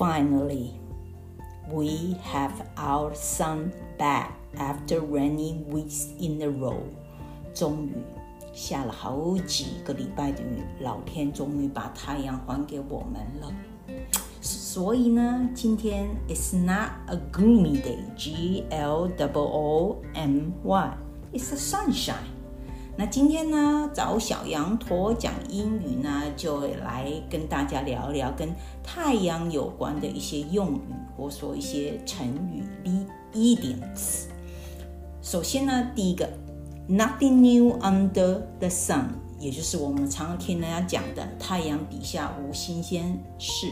Finally, we have our sun back after rainy weeks in a row。终于，下了好几个礼拜的雨，老天终于把太阳还给我们了。所以呢，今天 it's not a gloomy day. G L O O M Y. It's a sunshine。那今天呢，找小羊驼讲英语呢，就来跟大家聊聊跟太阳有关的一些用语，或说一些成语、一一点词。首先呢，第一个，Nothing new under the sun，也就是我们常常听人家讲的，太阳底下无新鲜事。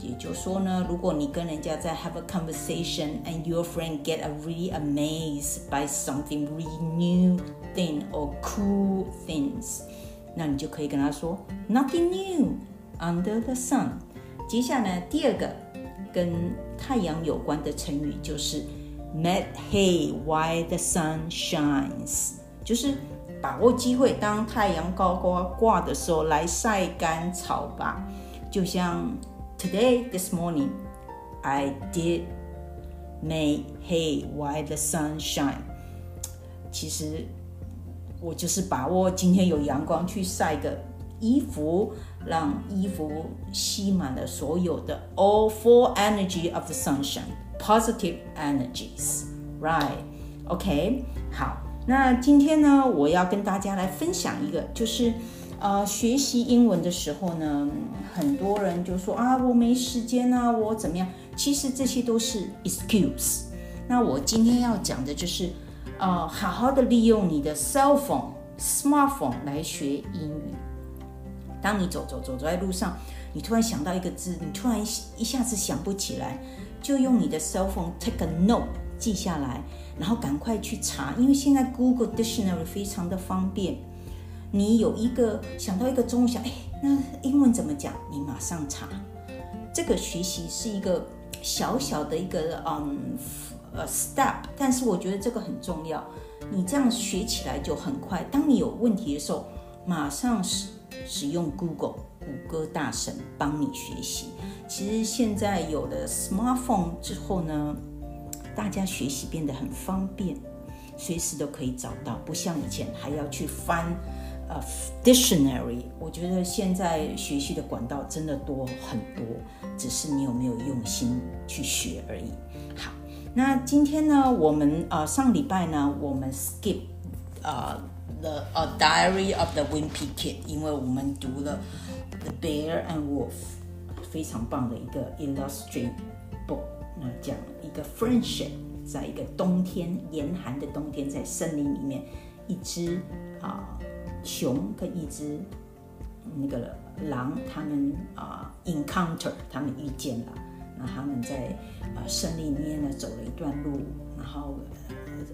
也就是说呢，如果你跟人家在 have a conversation and your friend get a really amazed by something really new thing or cool things，那你就可以跟他说 nothing new under the sun。接下来第二个跟太阳有关的成语就是 make hay while the sun shines，就是把握机会，当太阳高高挂的时候来晒干草吧，就像。Today, this morning, I did make hay, why the sun 其实我就是把握今天有阳光去晒个衣服，让衣服吸满了所有的 all four energy of the sunshine, positive energies, right? Okay. 好，那今天呢，我要跟大家来分享一个，就是。呃，学习英文的时候呢，很多人就说啊，我没时间啊，我怎么样？其实这些都是 excuse。那我今天要讲的就是，呃，好好的利用你的 cell phone、smartphone 来学英语。当你走走走走在路上，你突然想到一个字，你突然一下子想不起来，就用你的 cell phone take a note 记下来，然后赶快去查，因为现在 Google Dictionary 非常的方便。你有一个想到一个中文想，哎，那英文怎么讲？你马上查。这个学习是一个小小的一个嗯呃 step，但是我觉得这个很重要。你这样学起来就很快。当你有问题的时候，马上使使用 Google 谷歌大神帮你学习。其实现在有了 smartphone 之后呢，大家学习变得很方便，随时都可以找到，不像以前还要去翻。呃，dictionary，我觉得现在学习的管道真的多很多，只是你有没有用心去学而已。好，那今天呢，我们呃上礼拜呢，我们 skip 呃 the A Diary of the Wimpy Kid，因为我们读了 The Bear and Wolf，非常棒的一个 illustrated book，那讲一个 friendship，在一个冬天严寒的冬天，在森林里面，一只啊。熊跟一只那个狼，他们啊 encounter，他们遇见了。那他们在呃森林里面呢走了一段路，然后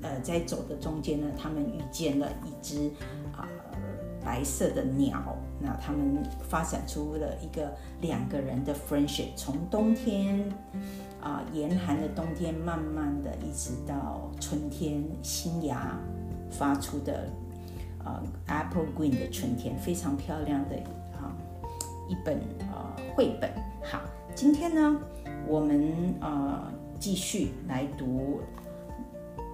呃在走的中间呢，他们遇见了一只啊白色的鸟。那他们发展出了一个两个人的 friendship，从冬天啊严寒的冬天，慢慢的一直到春天新芽发出的。呃，Apple Green 的春天非常漂亮的啊一本呃绘本。好，今天呢，我们呃继续来读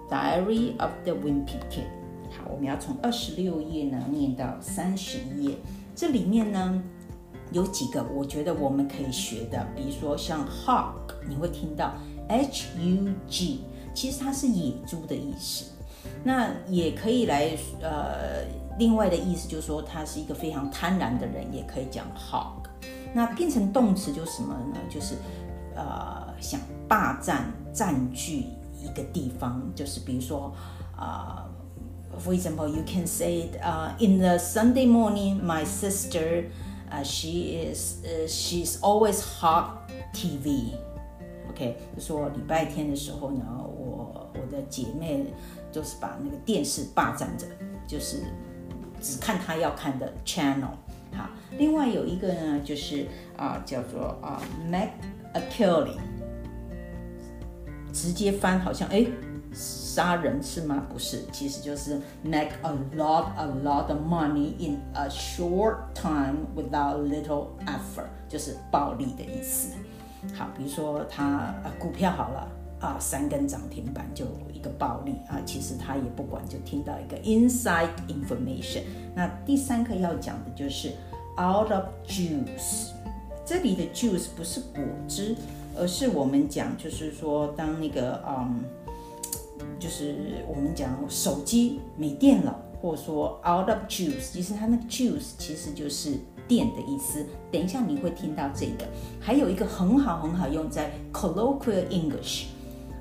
《Diary of the Wimpy Kid》。好，我们要从二十六页呢念到三十一页。这里面呢有几个我觉得我们可以学的，比如说像 Hug，你会听到 H U G，其实它是野猪的意思。那也可以来，呃，另外的意思就是说，他是一个非常贪婪的人，也可以讲 hog。那变成动词就是什么呢？就是，呃，想霸占、占据一个地方，就是比如说，啊，for example，you can say，呃，in the Sunday morning，my sister，呃，she is，呃，she's always hog TV。OK，就说礼拜天的时候呢，我我的姐妹。就是把那个电视霸占着，就是只看他要看的 channel。好，另外有一个呢，就是啊，叫做啊，Mac a killing，直接翻好像哎，杀人是吗？不是，其实就是 make a lot a lot of money in a short time without little effort，就是暴利的意思。好，比如说他呃股票好了啊，三根涨停板就一个暴利啊，其实他也不管，就听到一个 inside information。那第三个要讲的就是 out of juice，这里的 juice 不是果汁，而是我们讲就是说当那个嗯，就是我们讲手机没电了，或者说 out of juice，其实它那个 juice 其实就是。电的意思，等一下你会听到这个。还有一个很好很好用在 colloquial English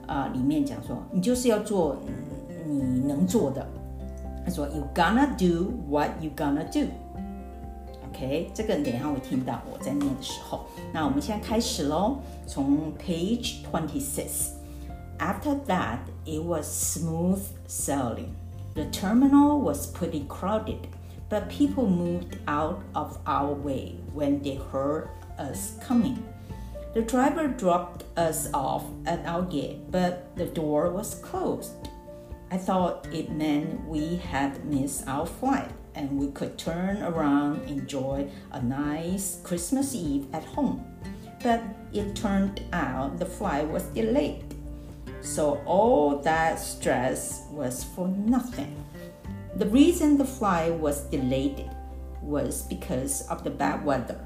啊里面讲说，你就是要做你能做的。他说 You gonna do what you gonna do。OK，这个等一下会听到我在念的时候。那我们现在开始喽，从 Page twenty six。After that, it was smooth sailing. The terminal was pretty crowded. but people moved out of our way when they heard us coming. The driver dropped us off at our gate, but the door was closed. I thought it meant we had missed our flight and we could turn around enjoy a nice Christmas Eve at home. But it turned out the flight was delayed. So all that stress was for nothing. The reason the flight was delayed was because of the bad weather,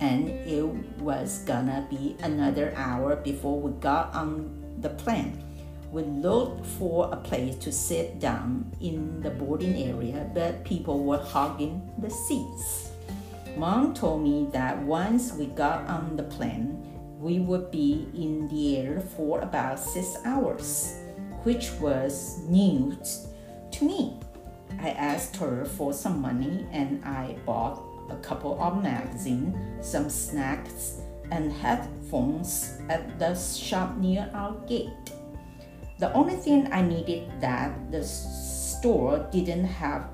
and it was gonna be another hour before we got on the plane. We looked for a place to sit down in the boarding area, but people were hogging the seats. Mom told me that once we got on the plane, we would be in the air for about six hours, which was news to me. I asked her for some money and I bought a couple of magazines, some snacks, and headphones at the shop near our gate. The only thing I needed that the store didn't have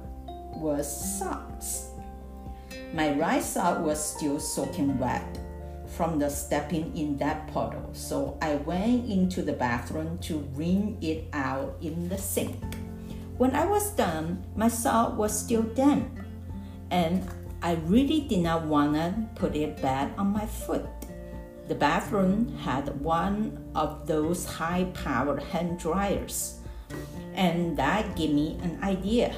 was socks. My right sock was still soaking wet from the stepping in that puddle, so I went into the bathroom to wring it out in the sink. When I was done, my sock was still damp, and I really did not want to put it back on my foot. The bathroom had one of those high powered hand dryers, and that gave me an idea.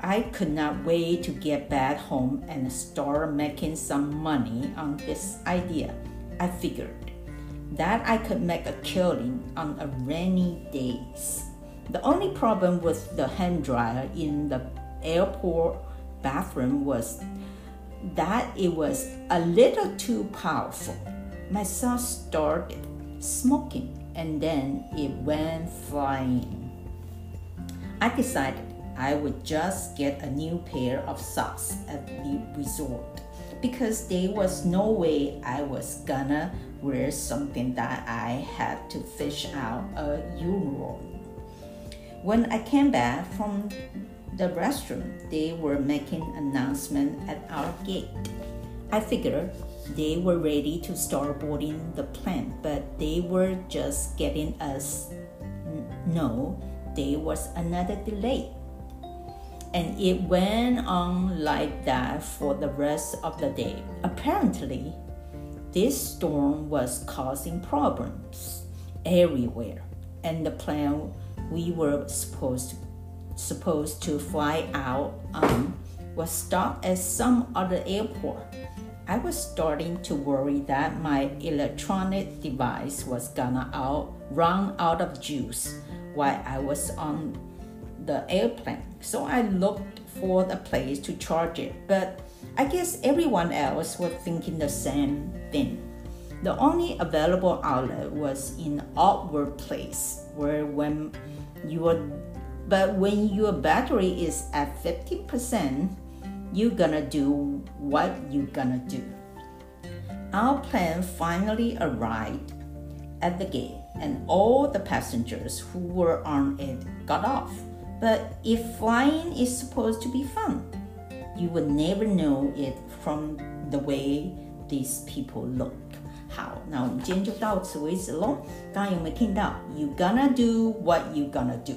I could not wait to get back home and start making some money on this idea. I figured that I could make a killing on a rainy days. The only problem with the hand dryer in the airport bathroom was that it was a little too powerful. My son started smoking and then it went flying. I decided I would just get a new pair of socks at the resort because there was no way I was gonna wear something that I had to fish out a urinal when I came back from the restroom, they were making announcement at our gate. I figured they were ready to start boarding the plane, but they were just getting us know there was another delay. And it went on like that for the rest of the day. Apparently, this storm was causing problems everywhere, and the plane we were supposed to, supposed to fly out um, was stopped at some other airport. I was starting to worry that my electronic device was gonna out, run out of juice while I was on the airplane. So I looked for a place to charge it, but I guess everyone else was thinking the same thing. The only available outlet was in Outward Place, where when your but when your battery is at 50%, you're gonna do what you're gonna do. Our plane finally arrived at the gate, and all the passengers who were on it got off. But if flying is supposed to be fun, you would never know it from the way these people look. 好，那我们今天就到此为止喽。刚刚有没有听到？You gonna do what you gonna do？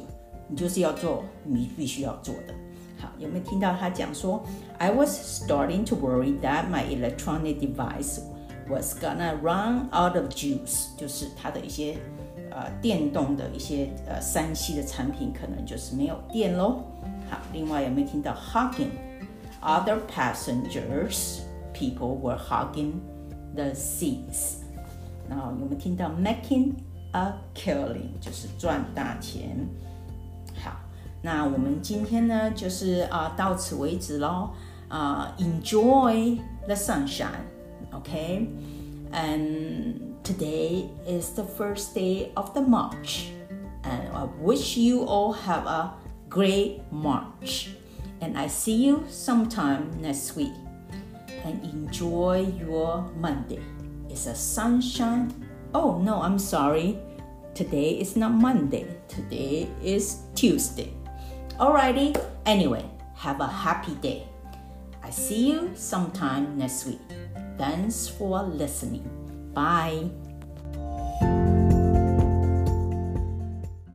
你就是要做你必须要做的。好，有没有听到他讲说？I was starting to worry that my electronic device was gonna run out of juice，就是它的一些呃电动的一些呃三 C 的产品可能就是没有电喽。好，另外有没有听到 hugging other passengers? People were hugging the seats。然后有没有听到 making a killing？就是赚大钱。 好，那我们今天呢就是啊到此为止喽。啊，enjoy the sunshine。Okay, and today is the first day of the March, and I wish you all have a great March. And I see you sometime next week. And enjoy your Monday. It's a sunshine. Oh no, I'm sorry. Today is not Monday. Today is Tuesday. Alrighty. Anyway, have a happy day. I see you sometime next week. Thanks for listening. Bye.